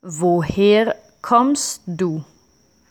Woher kommst du?